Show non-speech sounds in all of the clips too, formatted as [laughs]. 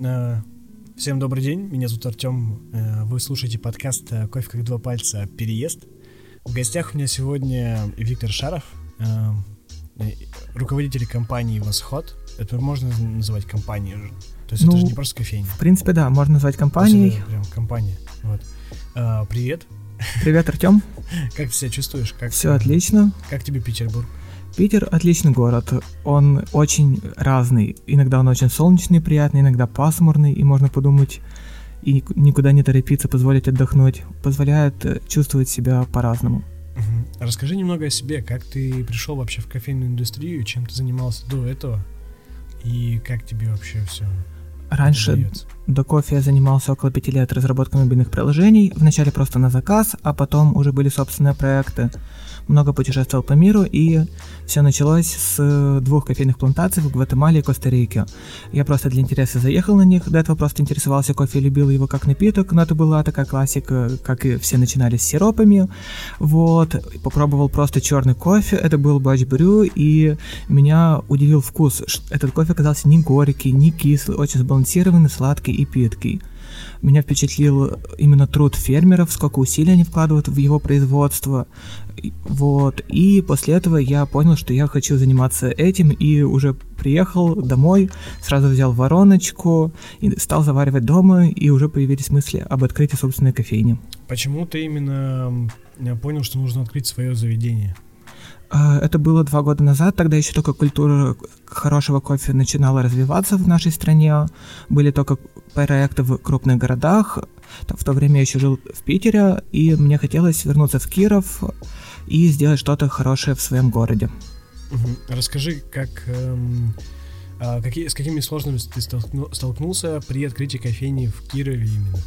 Э, всем добрый день, меня зовут Артем. Э, вы слушаете подкаст э, «Кофе как два пальца. Переезд». В гостях у меня сегодня Виктор Шаров, руководитель компании «Восход». Это можно называть компанией уже? То есть ну, это же не просто кофейня? В принципе, да, можно назвать компанией. Это прям компания. Вот. Привет. Привет, Артем. [laughs] Как ты себя чувствуешь? Как, Все отлично. Как тебе Петербург? Питер отличный город, он очень разный. Иногда он очень солнечный, приятный, иногда пасмурный, и можно подумать и никуда не торопиться, позволить отдохнуть. Позволяет э, чувствовать себя по-разному. Угу. Расскажи немного о себе, как ты пришел вообще в кофейную индустрию, чем ты занимался до этого, и как тебе вообще все Раньше удается? до кофе я занимался около пяти лет разработкой мобильных приложений, вначале просто на заказ, а потом уже были собственные проекты много путешествовал по миру, и все началось с двух кофейных плантаций в Гватемале и Коста-Рике. Я просто для интереса заехал на них, до этого просто интересовался кофе, любил его как напиток, но это была такая классика, как и все начинали с сиропами. Вот, попробовал просто черный кофе, это был бач брю, и меня удивил вкус. Этот кофе оказался не горький, не кислый, очень сбалансированный, сладкий и питкий. Меня впечатлил именно труд фермеров, сколько усилий они вкладывают в его производство. Вот. И после этого я понял, что я хочу заниматься этим, и уже приехал домой, сразу взял вороночку, и стал заваривать дома, и уже появились мысли об открытии собственной кофейни. Почему ты именно понял, что нужно открыть свое заведение? А, это было два года назад, тогда еще только культура хорошего кофе начинала развиваться в нашей стране. Были только проекты в крупных городах. В то время я еще жил в Питере, и мне хотелось вернуться в Киров и сделать что-то хорошее в своем городе. Расскажи, как, эм, а, какие, с какими сложностями ты столкнулся при открытии кофейни в Кирове именно?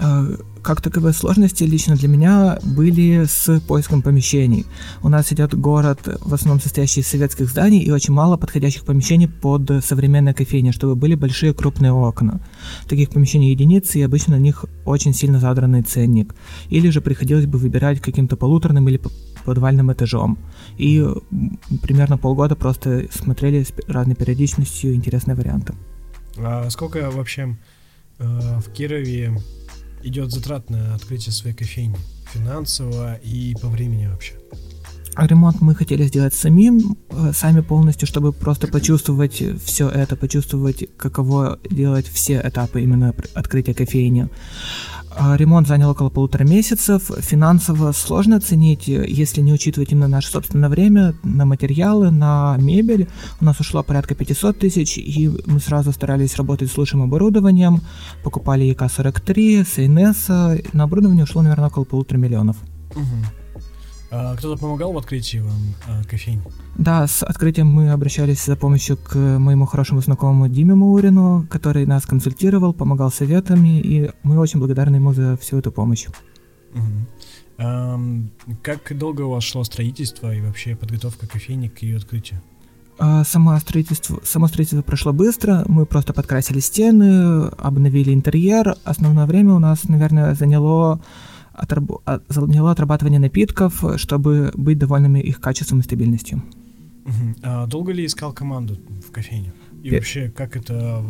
Э, как таковые сложности лично для меня были с поиском помещений. У нас идет город, в основном состоящий из советских зданий, и очень мало подходящих помещений под современное кофейни, чтобы были большие крупные окна. Таких помещений единицы, и обычно на них очень сильно задранный ценник. Или же приходилось бы выбирать каким-то полуторным или подвальным этажом. И примерно полгода просто смотрели с разной периодичностью интересные варианты. А сколько вообще э, в Кирове идет затрат на открытие своей кофейни? Финансово и по времени вообще? Ремонт мы хотели сделать самим, э, сами полностью, чтобы просто почувствовать все это, почувствовать, каково делать все этапы именно открытия кофейни. А ремонт занял около полутора месяцев. Финансово сложно оценить, если не учитывать именно наше собственное время на материалы, на мебель. У нас ушло порядка 500 тысяч, и мы сразу старались работать с лучшим оборудованием. Покупали ЕК-43, СНС. На оборудование ушло, наверное, около полутора миллионов. Угу. А кто-то помогал в открытии вам а, кофейни? Да, с открытием мы обращались за помощью к моему хорошему знакомому Диме Маурину, который нас консультировал, помогал советами, и мы очень благодарны ему за всю эту помощь. Угу. А, как долго у вас шло строительство и вообще подготовка кофейни к ее открытию? А, само строительство, само строительство прошло быстро, мы просто подкрасили стены, обновили интерьер. Основное время у нас, наверное, заняло отраб... А, заняла отрабатывание напитков, чтобы быть довольными их качеством и стабильностью. Угу. А долго ли искал команду в кофейне? И Пе... вообще, как это,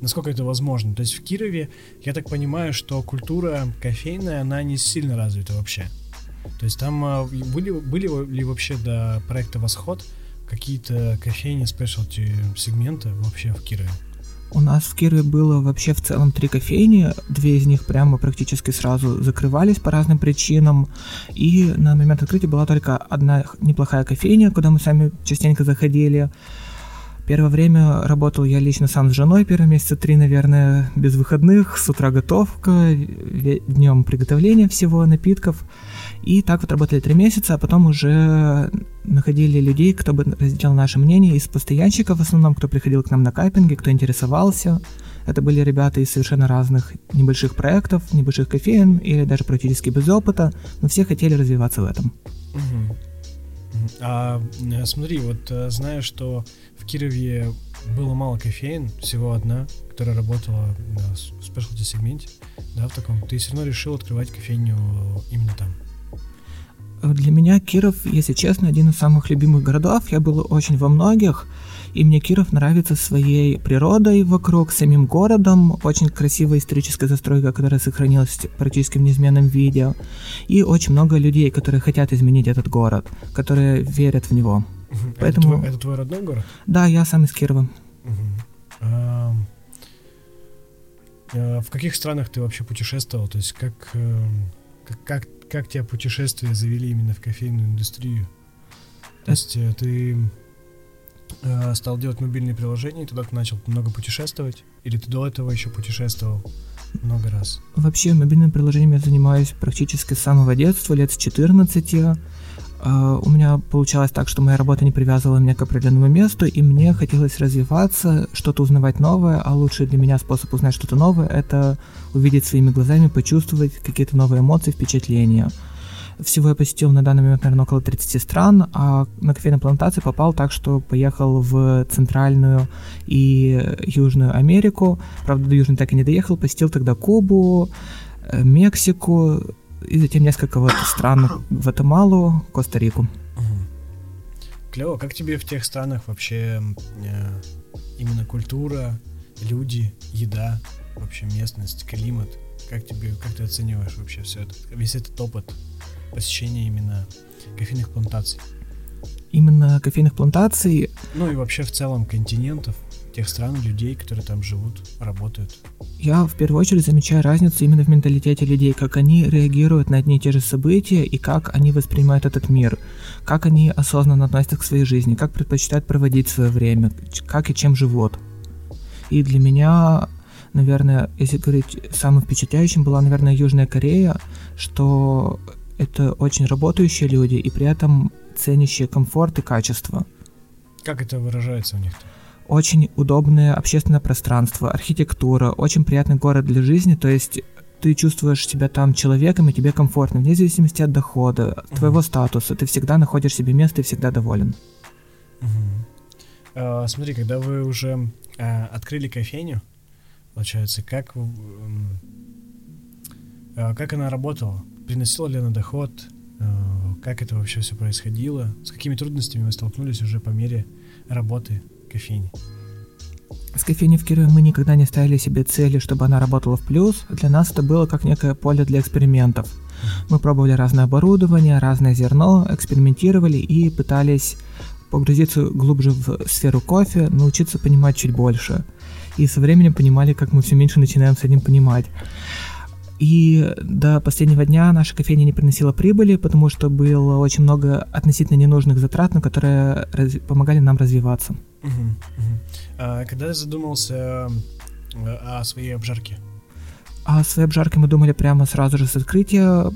насколько это возможно? То есть в Кирове, я так понимаю, что культура кофейная, она не сильно развита вообще. То есть там а, были, были ли вообще до проекта «Восход» какие-то кофейни, спешлти сегменты вообще в Кирове? У нас в Кирове было вообще в целом три кофейни, две из них прямо практически сразу закрывались по разным причинам, и на момент открытия была только одна неплохая кофейня, куда мы сами частенько заходили. Первое время работал я лично сам с женой, первые месяца три, наверное, без выходных, с утра готовка, днем приготовление всего напитков. И так вот работали три месяца, а потом уже находили людей, кто бы разделял наше мнение, из постоянщиков в основном, кто приходил к нам на кайпинге, кто интересовался. Это были ребята из совершенно разных небольших проектов, небольших кофеин или даже практически без опыта, но все хотели развиваться в этом. Угу. А э, смотри, вот э, знаю, что в Кирове было мало кофеин, всего одна, которая работала на спешлти сегменте, да, в таком. Ты все равно решил открывать кофейню именно там. Для меня Киров, если честно, один из самых любимых городов. Я был очень во многих. И мне Киров нравится своей природой вокруг, самим городом, очень красивая историческая застройка, которая сохранилась практически в неизменном виде, и очень много людей, которые хотят изменить этот город, которые верят в него. Угу. Поэтому... Это, твой, это твой родной город? Да, я сам из Кирова. Угу. А, а, в каких странах ты вообще путешествовал? То есть как, эм, как, как, как тебя путешествия завели именно в кофейную индустрию? То есть э, ты э, стал делать мобильные приложения, и тогда ты начал много путешествовать? Или ты до этого еще путешествовал много раз? Вообще, мобильным приложением я занимаюсь практически с самого детства, лет с 14. Uh, у меня получалось так, что моя работа не привязывала меня к определенному месту, и мне хотелось развиваться, что-то узнавать новое, а лучший для меня способ узнать что-то новое — это увидеть своими глазами, почувствовать какие-то новые эмоции, впечатления. Всего я посетил на данный момент, наверное, около 30 стран, а на кофейной плантации попал так, что поехал в Центральную и Южную Америку. Правда, до Южной так и не доехал, посетил тогда Кубу, э, Мексику и затем несколько вот стран, Гватемалу, Коста-Рику. Клево, как тебе в тех странах вообще э, именно культура, люди, еда, вообще местность, климат? Как тебе, как ты оцениваешь вообще все это, весь этот опыт? посещения именно кофейных плантаций. Именно кофейных плантаций? Ну и вообще в целом континентов, тех стран, людей, которые там живут, работают. Я в первую очередь замечаю разницу именно в менталитете людей, как они реагируют на одни и те же события и как они воспринимают этот мир, как они осознанно относятся к своей жизни, как предпочитают проводить свое время, как и чем живут. И для меня наверное, если говорить самым впечатляющим, была, наверное, Южная Корея, что это очень работающие люди и при этом ценящие комфорт и качество. Как это выражается у них? -то? Очень удобное общественное пространство, архитектура, очень приятный город для жизни, то есть ты чувствуешь себя там человеком, и тебе комфортно, вне зависимости от дохода, uh-huh. твоего статуса, ты всегда находишь себе место и всегда доволен. Uh-huh. Uh, смотри, когда вы уже uh, открыли кофейню, получается, как, uh, как она работала? приносила ли она доход, э, как это вообще все происходило, с какими трудностями вы столкнулись уже по мере работы кофейни? С кофейней в Кирове мы никогда не ставили себе цели, чтобы она работала в плюс. Для нас это было как некое поле для экспериментов. Мы пробовали разное оборудование, разное зерно, экспериментировали и пытались погрузиться глубже в сферу кофе, научиться понимать чуть больше. И со временем понимали, как мы все меньше начинаем с этим понимать. И до последнего дня наша кофейня не приносила прибыли, потому что было очень много относительно ненужных затрат, но которые помогали нам развиваться. Угу, угу. А когда задумался э, о своей обжарке? О своей обжарке мы думали прямо сразу же с открытия. Э,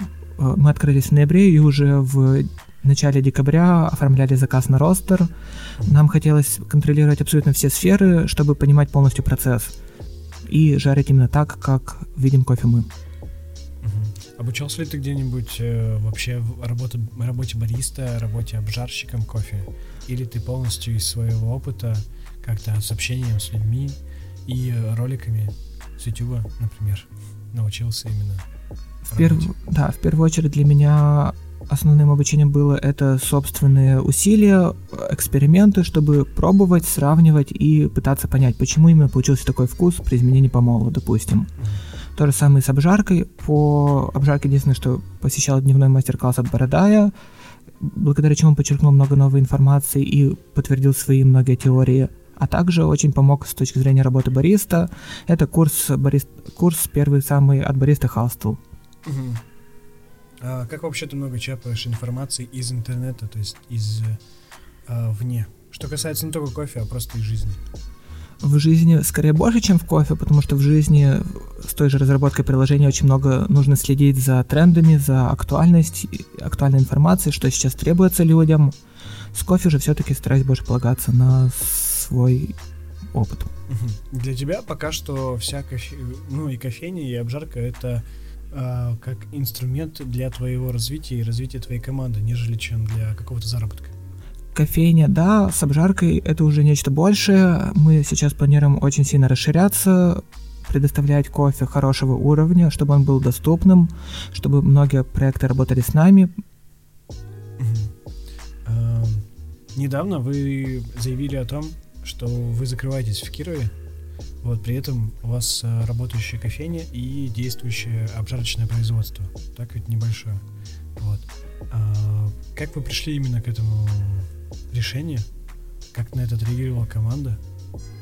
мы открылись в ноябре и уже в начале декабря оформляли заказ на ростер. Нам хотелось контролировать абсолютно все сферы, чтобы понимать полностью процесс и жарить именно так, как видим кофе мы. Обучался ли ты где-нибудь э, вообще в работе, работе бариста, работе обжарщиком кофе? Или ты полностью из своего опыта, как-то с общением с людьми и роликами с YouTube, например, научился именно? В перв... Да, в первую очередь для меня основным обучением было это собственные усилия, эксперименты, чтобы пробовать, сравнивать и пытаться понять, почему именно получился такой вкус при изменении помола, допустим. Mm-hmm. То же самое с обжаркой. По обжарке единственное, что посещал дневной мастер-класс от Бородая, благодаря чему подчеркнул много новой информации и подтвердил свои многие теории. А также очень помог с точки зрения работы бариста. Это курс, барист, курс первый самый от бариста Хастл. Угу. А как вообще ты много чапаешь информации из интернета, то есть из а, вне? Что касается не только кофе, а просто из жизни в жизни скорее больше, чем в кофе, потому что в жизни с той же разработкой приложения очень много нужно следить за трендами, за актуальность, актуальной информацией, что сейчас требуется людям. С кофе же все-таки стараюсь больше полагаться на свой опыт. Для тебя пока что вся кофе, ну и кофейня, и обжарка это э, как инструмент для твоего развития и развития твоей команды, нежели чем для какого-то заработка кофейня, да, с обжаркой это уже нечто большее. Мы сейчас планируем очень сильно расширяться, предоставлять кофе хорошего уровня, чтобы он был доступным, чтобы многие проекты работали с нами. Эм, недавно вы заявили о том, что вы закрываетесь в Кирове, вот, при этом у вас а, работающая кофейня и действующее обжарочное производство. Так ведь небольшое. Вот. А, как вы пришли именно к этому решению? Как на это отреагировала команда?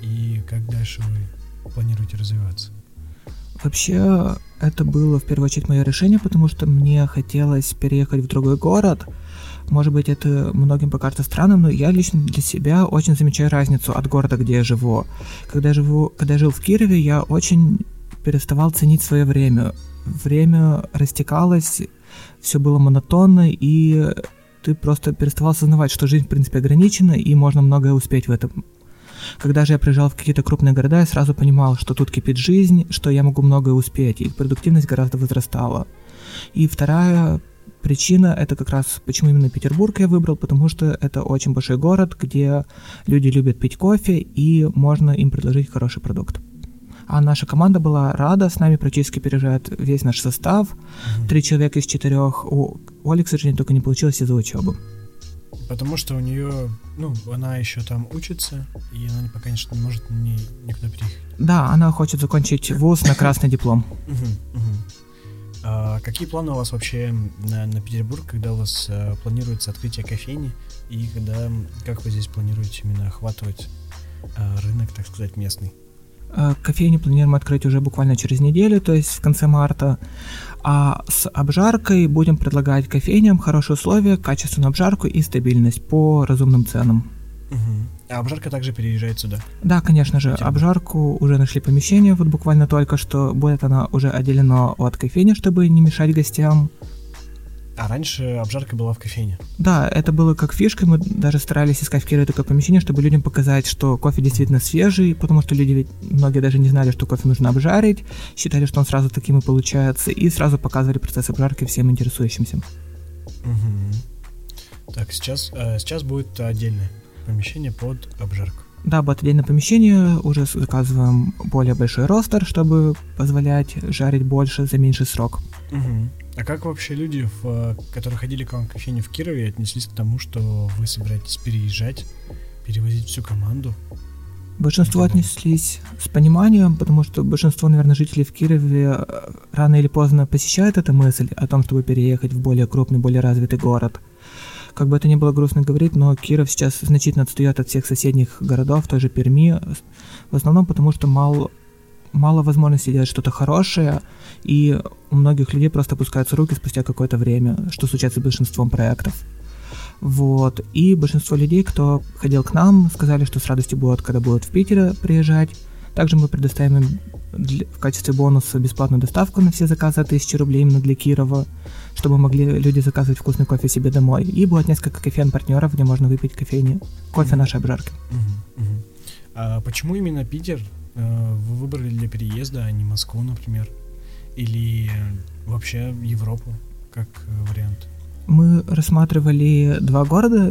И как дальше вы планируете развиваться? Вообще, это было в первую очередь мое решение, потому что мне хотелось переехать в другой город. Может быть, это многим покажется странным, но я лично для себя очень замечаю разницу от города, где я живу. Когда я, живу, когда я жил в Кирове, я очень переставал ценить свое время. Время растекалось, все было монотонно, и ты просто переставал осознавать, что жизнь, в принципе, ограничена, и можно многое успеть в этом когда же я приезжал в какие-то крупные города, я сразу понимал, что тут кипит жизнь, что я могу многое успеть, и продуктивность гораздо возрастала. И вторая причина это как раз почему именно Петербург я выбрал, потому что это очень большой город, где люди любят пить кофе и можно им предложить хороший продукт. А наша команда была рада, с нами практически переезжает весь наш состав. Три человека из четырех. У Оли, к сожалению, только не получилось из-за учебы. Потому что у нее, ну, она еще там учится, и она пока, конечно, не может ни, никуда переехать. Да, она хочет закончить вуз на красный диплом. А какие планы у вас вообще на, на Петербург, когда у вас а, планируется открытие кофейни, и когда, как вы здесь планируете именно охватывать а, рынок, так сказать, местный? А, кофейню планируем открыть уже буквально через неделю, то есть в конце марта. А с обжаркой будем предлагать кофейням хорошие условия, качественную обжарку и стабильность по разумным ценам. Угу. А обжарка также переезжает сюда? Да, конечно же. Обжарку уже нашли помещение, вот буквально только что. Будет она уже отделена от кофейни, чтобы не мешать гостям. А раньше обжарка была в кофейне? Да, это было как фишка, мы даже старались искать в Кирове такое помещение, чтобы людям показать, что кофе действительно свежий, потому что люди ведь, многие даже не знали, что кофе нужно обжарить, считали, что он сразу таким и получается, и сразу показывали процесс обжарки всем интересующимся. Угу. Так, сейчас, э, сейчас будет отдельное помещение под обжарку. Да, будет отдельное помещение, уже заказываем более большой ростер, чтобы позволять жарить больше за меньший срок. Угу. А как вообще люди, в, которые ходили к вам в кофейню в Кирове, отнеслись к тому, что вы собираетесь переезжать, перевозить всю команду? Большинство отнеслись с пониманием, потому что большинство, наверное, жителей в Кирове рано или поздно посещают эту мысль о том, чтобы переехать в более крупный, более развитый город. Как бы это ни было грустно говорить, но Киров сейчас значительно отстает от всех соседних городов, той же Перми, в основном потому, что мало, мало возможностей делать что-то хорошее, и у многих людей просто опускаются руки спустя какое-то время, что случается с большинством проектов. Вот. И большинство людей, кто ходил к нам, сказали, что с радостью будут, когда будут в Питере приезжать. Также мы предоставим им в качестве бонуса бесплатную доставку на все заказы от 1000 рублей именно для Кирова, чтобы могли люди заказывать вкусный кофе себе домой. И будет несколько кофеин-партнеров, где можно выпить кофейни, кофе нашей обжарки. Uh-huh. А почему именно Питер э, вы выбрали для переезда, а не Москву, например? Или вообще Европу, как э, вариант? Мы рассматривали два города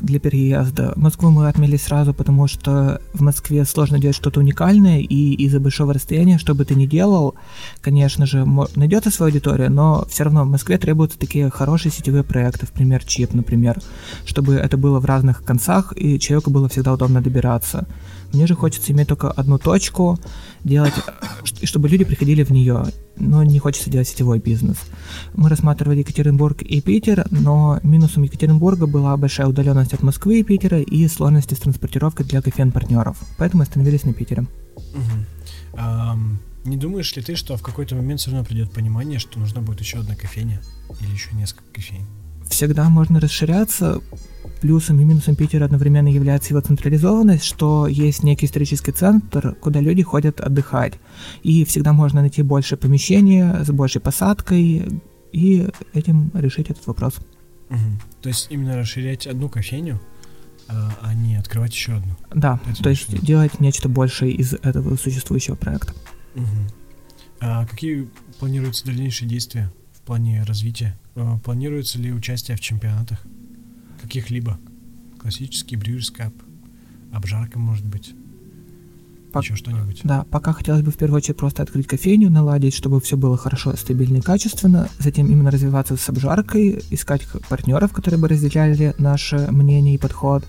для переезда. Москву мы отмели сразу, потому что в Москве сложно делать что-то уникальное, и из-за большого расстояния, что бы ты ни делал, конечно же, найдется своя аудитория, но все равно в Москве требуются такие хорошие сетевые проекты, в пример чип, например, чтобы это было в разных концах, и человеку было всегда удобно добираться. Мне же хочется иметь только одну точку, делать, чтобы люди приходили в нее, но не хочется делать сетевой бизнес. Мы рассматривали Екатеринбург и Питер, но минусом Екатеринбурга была большая удаленность от Москвы и Питера и сложности с транспортировкой для кофеин-партнеров, поэтому остановились на Питере. Угу. А, не думаешь ли ты, что в какой-то момент все равно придет понимание, что нужна будет еще одна кофейня или еще несколько кофейн? Всегда можно расширяться, Плюсом и минусом Питера одновременно является его централизованность, что есть некий исторический центр, куда люди ходят отдыхать. И всегда можно найти больше помещения с большей посадкой и этим решить этот вопрос. Угу. То есть именно расширять одну кофейню, а, а не открывать еще одну. Да, Это то есть что? делать нечто большее из этого существующего проекта. Угу. А какие планируются дальнейшие действия в плане развития? А, планируется ли участие в чемпионатах? каких-либо. Классический Brewers Cup, обжарка может быть. Пок... еще что-нибудь. Да, пока хотелось бы в первую очередь просто открыть кофейню, наладить, чтобы все было хорошо, стабильно и качественно, затем именно развиваться с обжаркой, искать партнеров, которые бы разделяли наше мнение и подход.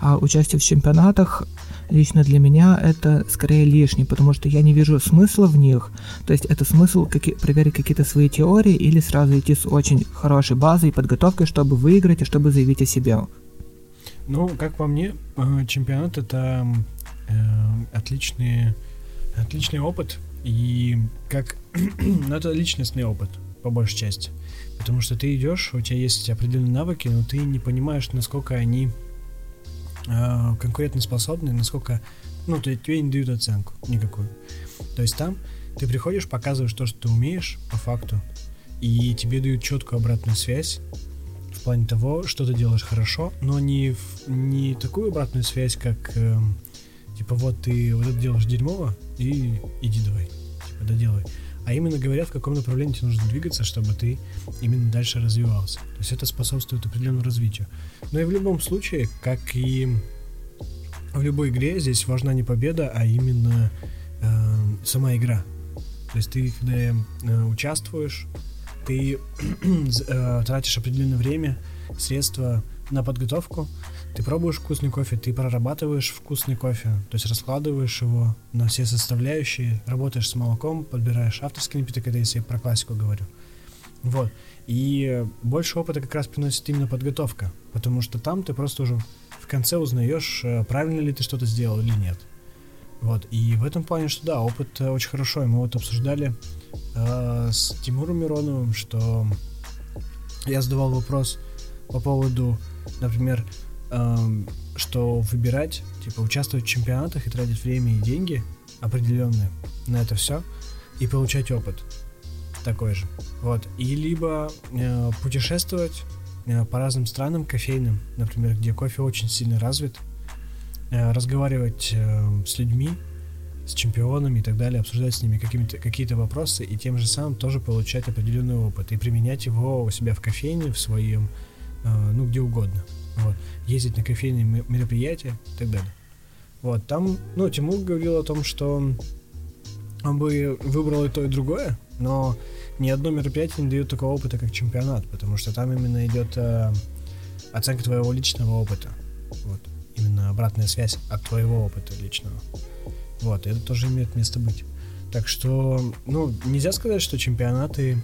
А участие в чемпионатах лично для меня это скорее лишний, потому что я не вижу смысла в них. То есть это смысл каки- проверить какие-то свои теории или сразу идти с очень хорошей базой и подготовкой, чтобы выиграть и чтобы заявить о себе. Ну, как по мне, э, чемпионат это э, отличный, отличный опыт. И как... [clears throat] ну, это личностный опыт, по большей части. Потому что ты идешь, у тебя есть определенные навыки, но ты не понимаешь, насколько они э, конкурентоспособны, насколько... Ну, то тебе не дают оценку никакую. То есть там ты приходишь, показываешь то, что ты умеешь, по факту, и тебе дают четкую обратную связь, в плане того, что ты делаешь хорошо, но не, в, не такую обратную связь, как э, типа вот ты вот это делаешь дерьмово, и иди давай, типа доделай. А именно говорят, в каком направлении тебе нужно двигаться, чтобы ты именно дальше развивался. То есть это способствует определенному развитию. Но и в любом случае, как и в любой игре, здесь важна не победа, а именно э, сама игра. То есть ты, когда э, участвуешь, ты [clears throat] э, тратишь определенное время, средства на подготовку, ты пробуешь вкусный кофе, ты прорабатываешь вкусный кофе, то есть раскладываешь его на все составляющие, работаешь с молоком, подбираешь авторский напиток, это если я про классику говорю. Вот. И больше опыта как раз приносит именно подготовка, потому что там ты просто уже в конце узнаешь, э, правильно ли ты что-то сделал или нет. Вот. И в этом плане, что да, опыт э, очень хорошо. И мы вот обсуждали э, с Тимуром Мироновым, что я задавал вопрос по поводу, например, что выбирать, типа участвовать в чемпионатах и тратить время и деньги определенные на это все и получать опыт такой же. Вот. И либо э, путешествовать э, по разным странам кофейным, например, где кофе очень сильно развит, э, разговаривать э, с людьми, с чемпионами и так далее, обсуждать с ними какие-то вопросы и тем же самым тоже получать определенный опыт и применять его у себя в кофейне, в своем, э, ну, где угодно. Вот. Ездить на кофейные мероприятия и так далее. Вот, там, ну, Тимур говорил о том, что он бы выбрал и то, и другое, но ни одно мероприятие не дает такого опыта, как чемпионат, потому что там именно идет э, оценка твоего личного опыта. Вот. Именно обратная связь от твоего опыта личного. Вот, это тоже имеет место быть. Так что, ну, нельзя сказать, что чемпионаты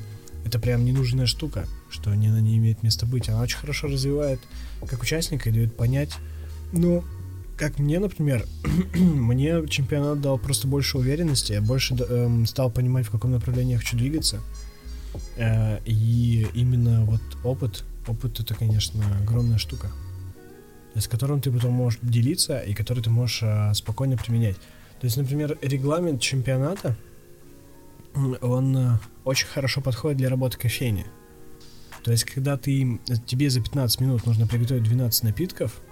это прям ненужная штука, что они на не имеет места быть. Она очень хорошо развивает как участника и дает понять, ну, как мне, например, [clears throat] мне чемпионат дал просто больше уверенности, я больше э, стал понимать, в каком направлении я хочу двигаться. Э, и именно вот опыт, опыт это, конечно, огромная штука, с которым ты потом можешь делиться и который ты можешь э, спокойно применять. То есть, например, регламент чемпионата, он э, очень хорошо подходит для работы кофейни. То есть, когда ты, тебе за 15 минут нужно приготовить 12 напитков,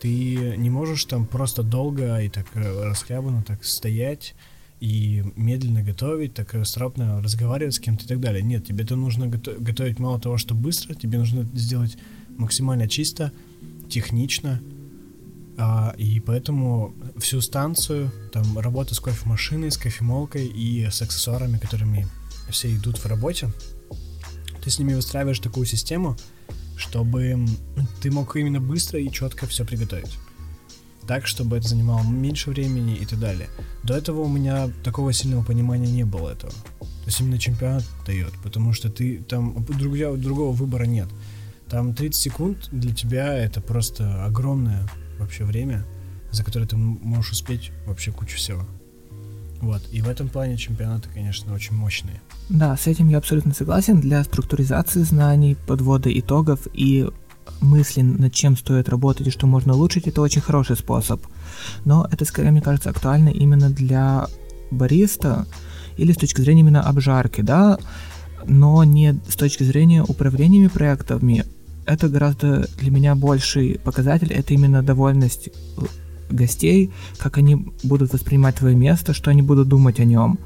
ты не можешь там просто долго и так э, расхлябанно так стоять и медленно готовить, так расторопно разговаривать с кем-то и так далее. Нет, тебе это нужно гото- готовить мало того, что быстро, тебе нужно сделать максимально чисто, технично, а, и поэтому всю станцию, там работа с кофемашиной, с кофемолкой и с аксессуарами, которыми все идут в работе, ты с ними выстраиваешь такую систему, чтобы ты мог именно быстро и четко все приготовить. Так, чтобы это занимало меньше времени и так далее. До этого у меня такого сильного понимания не было этого. То есть именно чемпионат дает, потому что ты там другого, другого выбора нет. Там 30 секунд для тебя это просто огромное вообще время, за которое ты можешь успеть вообще кучу всего. Вот. И в этом плане чемпионаты, конечно, очень мощные. Да, с этим я абсолютно согласен. Для структуризации знаний, подвода итогов и мысли, над чем стоит работать и что можно улучшить, это очень хороший способ. Но это, скорее, мне кажется, актуально именно для бариста или с точки зрения именно обжарки, да, но не с точки зрения управления проектами, это гораздо для меня больший показатель, это именно довольность гостей, как они будут воспринимать твое место, что они будут думать о нем.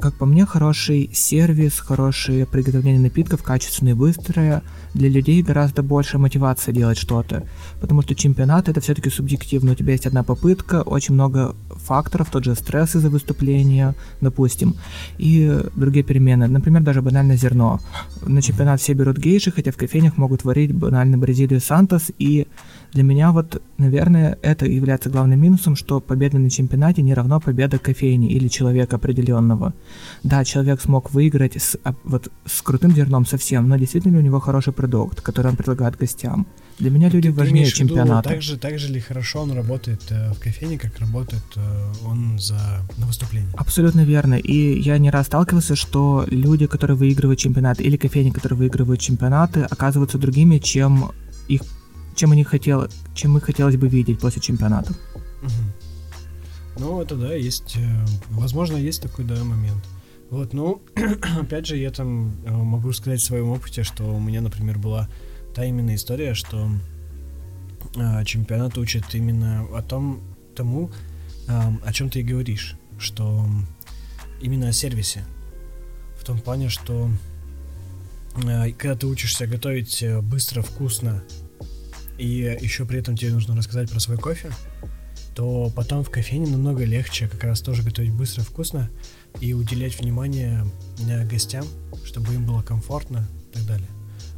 Как по мне, хороший сервис, хорошее приготовление напитков, качественное и быстрое, для людей гораздо больше мотивация делать что-то. Потому что чемпионат это все-таки субъективно. У тебя есть одна попытка, очень много факторов, тот же стресс из-за выступления, допустим, и другие перемены. Например, даже банальное зерно. На чемпионат все берут гейши, хотя в кофейнях могут варить банально Бразилию Сантос, и для меня вот, наверное, это является главным минусом, что победа на чемпионате не равно победа кофейни или человека определенного. Да, человек смог выиграть с, а, вот, с крутым зерном совсем, но действительно у него хороший продукт, который он предлагает гостям. Для меня люди ты, важнее ты чемпионата. Так же, так же ли хорошо он работает э, в кофейне, как работает э, он за, на выступлении? Абсолютно верно. И я не раз сталкивался, что люди, которые выигрывают чемпионаты, или кофейни, которые выигрывают чемпионаты, оказываются другими, чем их чем, они хотел, чем их хотелось бы видеть после чемпионата. Ну, это да, есть, э, возможно, есть такой, да, момент. Вот, ну, [clears throat] опять же, я там э, могу сказать в своем опыте, что у меня, например, была та именно история, что э, чемпионат учит именно о том, тому, э, о чем ты и говоришь, что именно о сервисе. В том плане, что э, когда ты учишься готовить э, быстро, вкусно и еще при этом тебе нужно рассказать про свой кофе, то потом в кофейне намного легче как раз тоже готовить быстро, вкусно и уделять внимание э, гостям, чтобы им было комфортно и так далее.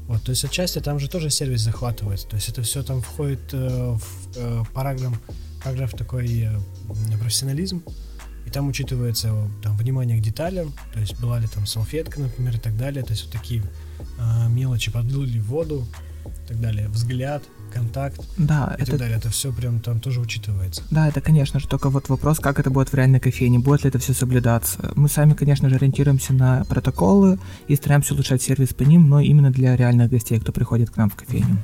Вот, то есть отчасти там же тоже сервис захватывается, то есть это все там входит э, в э, параграф, параграф такой э, профессионализм, и там учитывается там внимание к деталям, то есть была ли там салфетка, например, и так далее, то есть вот такие э, мелочи, подлил ли воду, и так далее, взгляд, контакт да, и это... так далее. Это все прям там тоже учитывается. Да, это, конечно же, только вот вопрос, как это будет в реальной кофейне, будет ли это все соблюдаться. Мы сами, конечно же, ориентируемся на протоколы и стараемся улучшать сервис по ним, но именно для реальных гостей, кто приходит к нам в кофейню.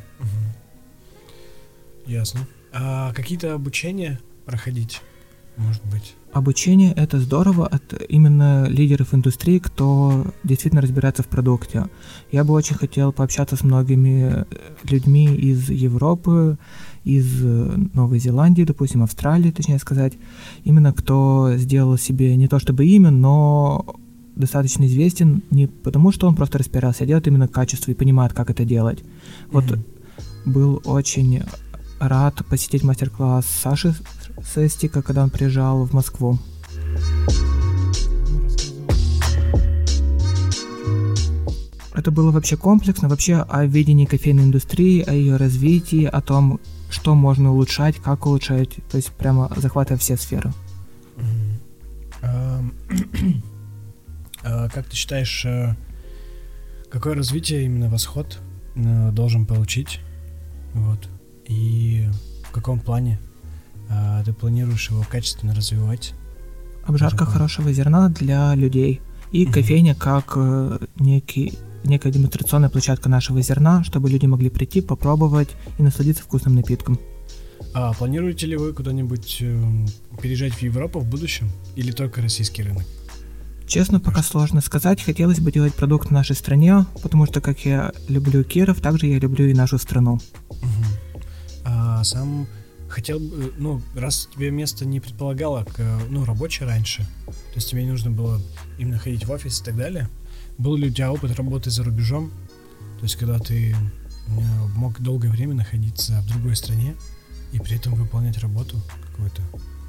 Ясно. А какие-то обучения проходить, может быть? Обучение — это здорово от именно лидеров индустрии, кто действительно разбирается в продукте. Я бы очень хотел пообщаться с многими э, людьми из Европы, из э, Новой Зеландии, допустим, Австралии, точнее сказать, именно кто сделал себе не то чтобы имя, но достаточно известен не потому, что он просто распирался, а делает именно качество и понимает, как это делать. Mm-hmm. Вот был очень рад посетить мастер-класс Саши Сестика, когда он приезжал в Москву. Это было вообще комплексно, вообще о видении кофейной индустрии, о ее развитии, о том, что можно улучшать, как улучшать, то есть прямо захватывая все сферы. [clears throat] А как ты считаешь, э, какое развитие именно восход э, должен получить? Вот. И в каком плане? А, ты планируешь его качественно развивать? Обжарка Даже хорошего зерна для людей и угу. кофейня как э, некий некая демонстрационная площадка нашего зерна, чтобы люди могли прийти, попробовать и насладиться вкусным напитком. А планируете ли вы куда-нибудь э, переезжать в Европу в будущем или только российский рынок? Честно, пока сложно сказать. Хотелось бы делать продукт в нашей стране, потому что, как я люблю Киров, также я люблю и нашу страну. Угу. А сам хотел бы, ну, раз тебе место не предполагало, к, ну, рабочее раньше, то есть тебе не нужно было именно ходить в офис и так далее, был ли у тебя опыт работы за рубежом, то есть когда ты э, мог долгое время находиться в другой стране и при этом выполнять работу какую-то?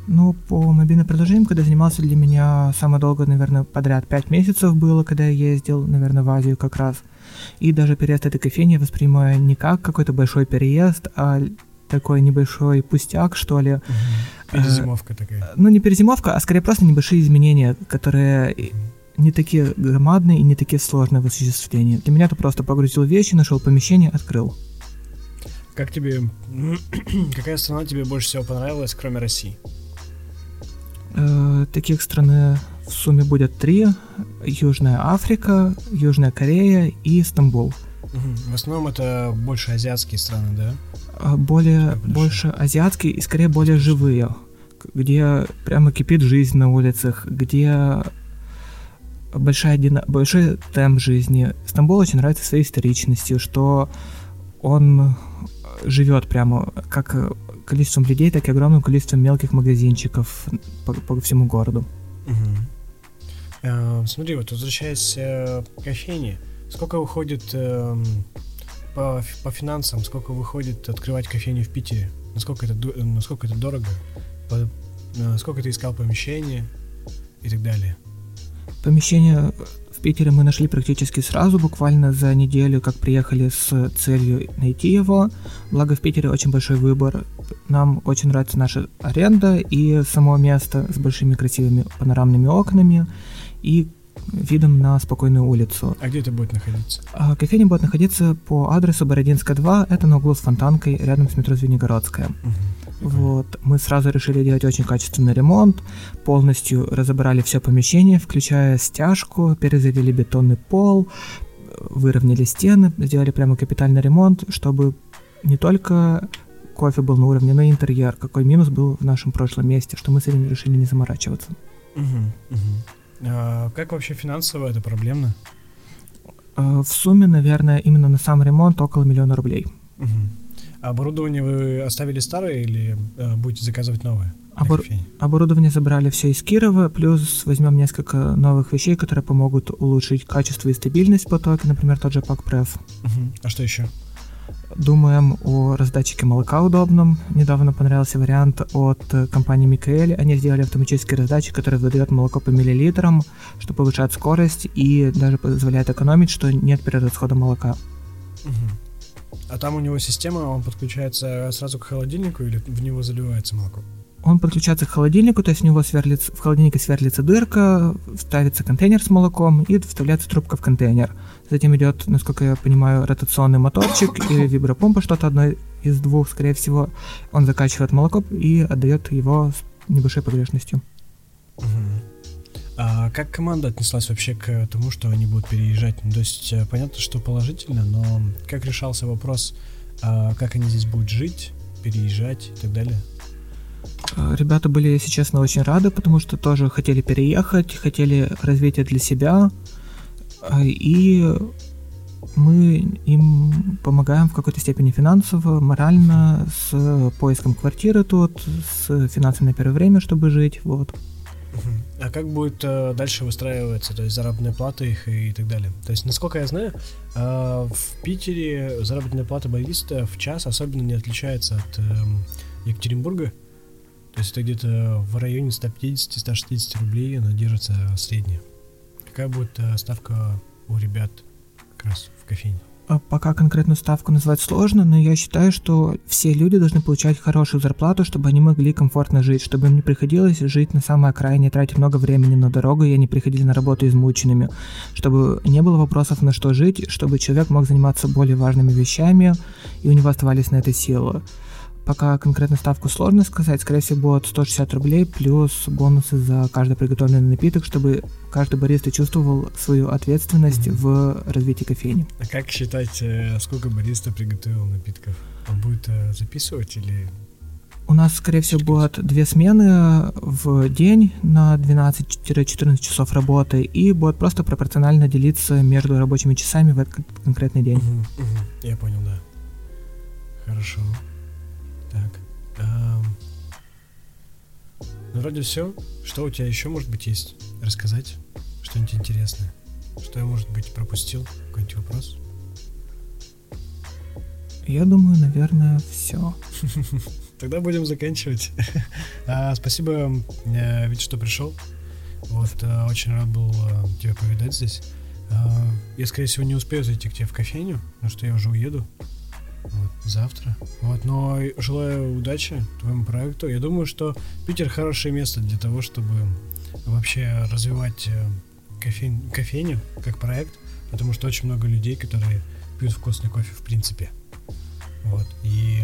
Ну, по мобильным приложениям, когда занимался для меня самое долго, наверное, подряд 5 месяцев было, когда я ездил, наверное, в Азию как раз. И даже переезд этой кофейни я воспринимаю не как какой-то большой переезд, а такой небольшой пустяк, что ли. Угу. Перезимовка такая. Ну, не перезимовка, а скорее просто небольшие изменения, которые не такие громадные и не такие сложные в осуществлении. Для меня это просто погрузил вещи, нашел помещение, открыл. Как тебе... [clears throat] Какая страна тебе больше всего понравилась, кроме России? Э, таких стран в сумме будет три. Южная Африка, Южная Корея и Стамбул. В основном это больше азиатские страны, да? А, более, больше азиатские и скорее более живые, где прямо кипит жизнь на улицах, где большая, большой темп жизни. Стамбул очень нравится своей историчностью, что он живет прямо как количеством людей, так и огромным количеством мелких магазинчиков по, по всему городу. Угу. Uh, смотри, вот возвращаясь uh, к кофейне, сколько выходит uh, по, по финансам, сколько выходит открывать кофейню в Питере? Насколько это, насколько это дорого? По, э, сколько ты искал помещение и так далее. Помещение в Питере мы нашли практически сразу, буквально за неделю, как приехали с целью найти его. Благо в Питере очень большой выбор. Нам очень нравится наша аренда и само место с большими красивыми панорамными окнами и видом на спокойную улицу. А где это будет находиться? А, кофейня будет находиться по адресу Бородинская 2, это на углу с Фонтанкой, рядом с метро Звенигородская. Угу. Вот, мы сразу решили делать очень качественный ремонт, полностью разобрали все помещение, включая стяжку, перезалили бетонный пол, выровняли стены, сделали прямо капитальный ремонт, чтобы не только кофе был на уровне, но и интерьер. Какой минус был в нашем прошлом месте, что мы с этим решили не заморачиваться. Угу, угу. А как вообще финансово это проблемно? А, в сумме, наверное, именно на сам ремонт около миллиона рублей. Угу. Оборудование вы оставили старое или э, будете заказывать новое? Обор... Оборудование забрали все из Кирова, плюс возьмем несколько новых вещей, которые помогут улучшить качество и стабильность потока, например, тот же PackPref. Угу. А что еще? Думаем о раздатчике молока удобном. Недавно понравился вариант от компании Микаэль. Они сделали автоматический раздатчик, который выдает молоко по миллилитрам, что повышает скорость и даже позволяет экономить, что нет перерасхода молока. А там у него система, он подключается сразу к холодильнику или в него заливается молоко? Он подключается к холодильнику, то есть в него сверлится, в холодильнике сверлится дырка, ставится контейнер с молоком и вставляется трубка в контейнер. Затем идет, насколько я понимаю, ротационный моторчик или вибропомпа, что-то одно из двух, скорее всего. Он закачивает молоко и отдает его с небольшой погрешностью. А как команда отнеслась вообще к тому, что они будут переезжать? Ну, то есть э, понятно, что положительно, но как решался вопрос, а как они здесь будут жить, переезжать и так далее? А, ребята были, если честно, очень рады, потому что тоже хотели переехать, хотели развития для себя, а, и мы им помогаем в какой-то степени финансово, морально, с поиском квартиры тут, с финансами на первое время, чтобы жить, вот. А как будет э, дальше выстраиваться, то есть заработная плата их и так далее? То есть, насколько я знаю, э, в Питере заработная плата бариста в час особенно не отличается от э, Екатеринбурга. То есть это где-то в районе 150-160 рублей она держится средняя. Какая будет э, ставка у ребят как раз в кофейне? А пока конкретную ставку назвать сложно, но я считаю, что все люди должны получать хорошую зарплату, чтобы они могли комфортно жить, чтобы им не приходилось жить на самой окраине, тратить много времени на дорогу, и они приходили на работу измученными, чтобы не было вопросов на что жить, чтобы человек мог заниматься более важными вещами, и у него оставались на это силы. Пока конкретную ставку сложно сказать, скорее всего будет 160 рублей плюс бонусы за каждый приготовленный напиток, чтобы каждый бариста чувствовал свою ответственность mm-hmm. в развитии кофейни. А как считать, э, сколько бариста приготовил напитков? Он будет э, записывать или у нас, скорее всего, будет две смены в день на 12-14 часов работы и будет просто пропорционально делиться между рабочими часами в этот конкретный день. Угу, угу. Я понял, да. Хорошо. Так. А... Ну, вроде все. Что у тебя еще, может быть, есть рассказать? Что-нибудь интересное? Что я, может быть, пропустил? Какой-нибудь вопрос? Я думаю, наверное, все. [laughs] Тогда будем заканчивать. [laughs] а, спасибо, э, ведь что пришел. Вот, э, очень рад был э, тебя повидать здесь. Я, скорее всего, не успею зайти к тебе в кофейню, потому что я уже уеду. Вот, завтра. Вот, но желаю удачи твоему проекту. Я думаю, что Питер хорошее место для того, чтобы вообще развивать э, кофейн, кофейню как проект, потому что очень много людей, которые пьют вкусный кофе в принципе. Вот, и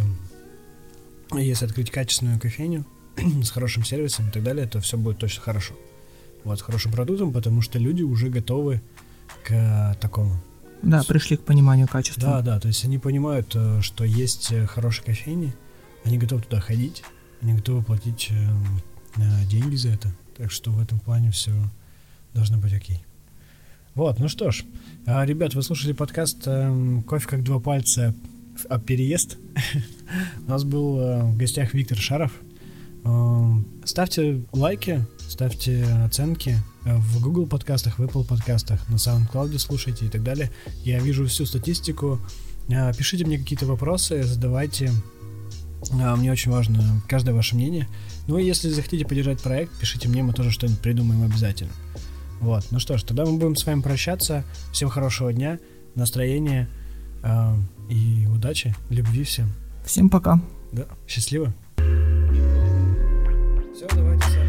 если открыть качественную кофейню [clears throat] с хорошим сервисом и так далее, то все будет точно хорошо. Вот, с хорошим продуктом, потому что люди уже готовы к такому. Да, пришли к пониманию качества. Да, да, то есть они понимают, э, что есть э, хорошие кофейни, они готовы туда ходить, они готовы платить э, деньги за это. Так что в этом плане все должно быть окей. Вот, ну что ж, а, ребят, вы слушали подкаст «Кофе как два пальца. А переезд». [laughs] У нас был в гостях Виктор Шаров. Ставьте лайки, ставьте оценки в Google подкастах, в Apple подкастах, на SoundCloud слушайте и так далее. Я вижу всю статистику. А, пишите мне какие-то вопросы, задавайте. А, мне очень важно каждое ваше мнение. Ну и если захотите поддержать проект, пишите мне, мы тоже что-нибудь придумаем обязательно. Вот, ну что ж, тогда мы будем с вами прощаться. Всем хорошего дня, настроения э, и удачи, любви всем. Всем пока. Да, счастливо. Все, давайте сами.